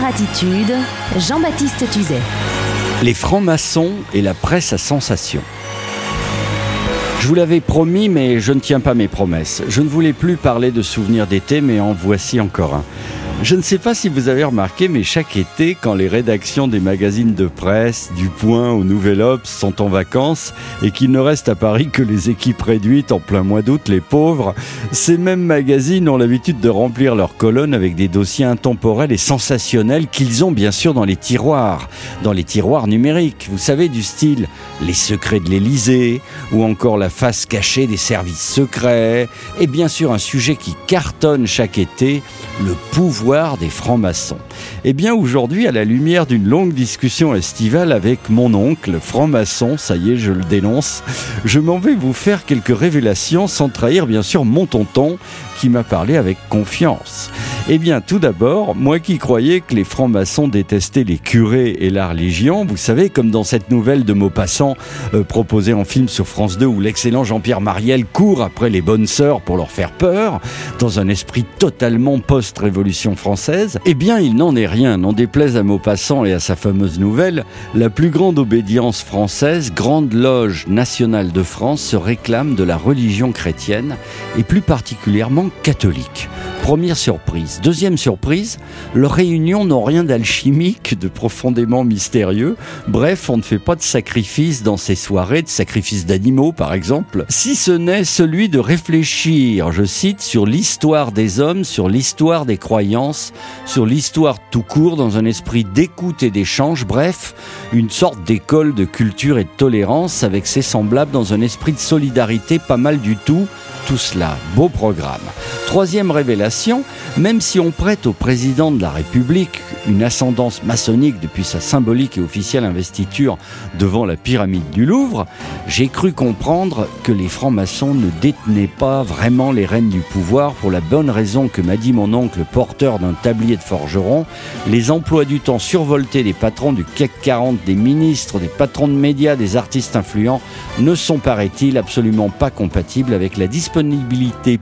Attitude, Jean-Baptiste Tuzet. Les francs-maçons et la presse à sensation. Je vous l'avais promis, mais je ne tiens pas mes promesses. Je ne voulais plus parler de souvenirs d'été, mais en voici encore un. Je ne sais pas si vous avez remarqué, mais chaque été, quand les rédactions des magazines de presse, du Point au Nouvel Obs sont en vacances et qu'il ne reste à Paris que les équipes réduites en plein mois d'août, les pauvres, ces mêmes magazines ont l'habitude de remplir leurs colonnes avec des dossiers intemporels et sensationnels qu'ils ont bien sûr dans les tiroirs, dans les tiroirs numériques, vous savez, du style les secrets de l'Élysée ou encore la face cachée des services secrets et bien sûr un sujet qui cartonne chaque été, le pouvoir des francs-maçons. Eh bien aujourd'hui, à la lumière d'une longue discussion estivale avec mon oncle, franc-maçon, ça y est, je le dénonce, je m'en vais vous faire quelques révélations sans trahir bien sûr mon tonton qui m'a parlé avec confiance. Eh bien, tout d'abord, moi qui croyais que les francs-maçons détestaient les curés et la religion, vous savez, comme dans cette nouvelle de Maupassant euh, proposée en film sur France 2 où l'excellent Jean-Pierre Mariel court après les bonnes sœurs pour leur faire peur, dans un esprit totalement post-révolution française, eh bien, il n'en est rien, n'en déplaise à Maupassant et à sa fameuse nouvelle, la plus grande obédience française, Grande Loge nationale de France, se réclame de la religion chrétienne et plus particulièrement catholique. Première surprise. Deuxième surprise, leurs réunions n'ont rien d'alchimique, de profondément mystérieux. Bref, on ne fait pas de sacrifice dans ces soirées, de sacrifice d'animaux par exemple, si ce n'est celui de réfléchir, je cite, sur l'histoire des hommes, sur l'histoire des croyances, sur l'histoire tout court dans un esprit d'écoute et d'échange, bref, une sorte d'école de culture et de tolérance avec ses semblables dans un esprit de solidarité pas mal du tout. Tout cela, beau programme. Troisième révélation, même si on prête au président de la République une ascendance maçonnique depuis sa symbolique et officielle investiture devant la pyramide du Louvre, j'ai cru comprendre que les francs-maçons ne détenaient pas vraiment les rênes du pouvoir pour la bonne raison que m'a dit mon oncle porteur d'un tablier de forgeron, les emplois du temps survoltés des patrons du CAC 40, des ministres, des patrons de médias, des artistes influents ne sont, paraît-il, absolument pas compatibles avec la disponibilité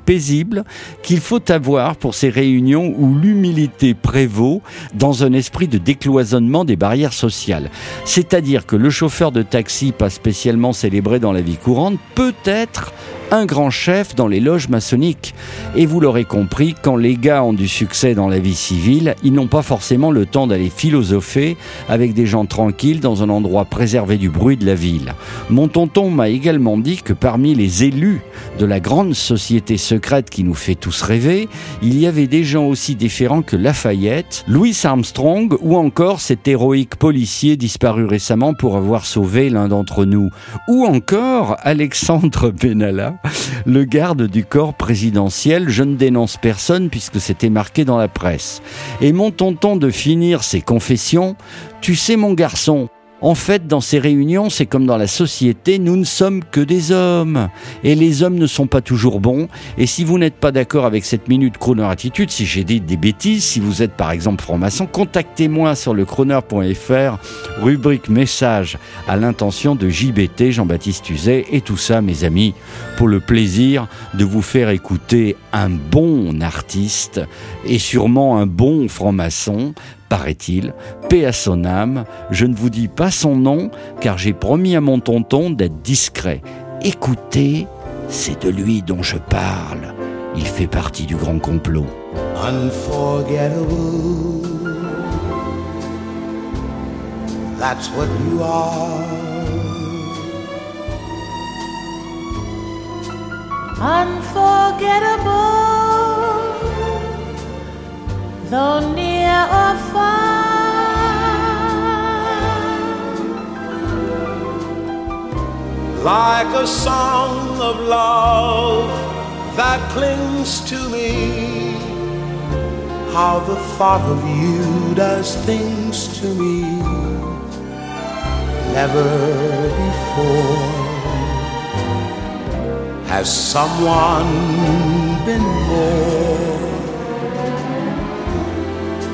paisible qu'il faut avoir pour ces réunions où l'humilité prévaut dans un esprit de décloisonnement des barrières sociales. C'est-à-dire que le chauffeur de taxi, pas spécialement célébré dans la vie courante, peut être un grand chef dans les loges maçonniques. Et vous l'aurez compris, quand les gars ont du succès dans la vie civile, ils n'ont pas forcément le temps d'aller philosopher avec des gens tranquilles dans un endroit préservé du bruit de la ville. Mon tonton m'a également dit que parmi les élus de la grande société secrète qui nous fait tous rêver, il y avait des gens aussi différents que Lafayette, Louis Armstrong ou encore cet héroïque policier disparu récemment pour avoir sauvé l'un d'entre nous, ou encore Alexandre Benalla, le garde du corps présidentiel, je ne dénonce personne puisque c'était marqué dans la presse. Et mon tonton de finir ses confessions, tu sais mon garçon, en fait, dans ces réunions, c'est comme dans la société, nous ne sommes que des hommes. Et les hommes ne sont pas toujours bons. Et si vous n'êtes pas d'accord avec cette minute chrono attitude, si j'ai dit des bêtises, si vous êtes par exemple franc-maçon, contactez-moi sur le chroner.fr, rubrique message à l'intention de JBT, Jean-Baptiste Uzet, et tout ça, mes amis, pour le plaisir de vous faire écouter un bon artiste et sûrement un bon franc-maçon paraît-il, paix à son âme, je ne vous dis pas son nom, car j'ai promis à mon tonton d'être discret. Écoutez, c'est de lui dont je parle. Il fait partie du grand complot. Unforgettable. That's what you are. Unforgettable. Like a song of love that clings to me. How the thought of you does things to me never before. Has someone been more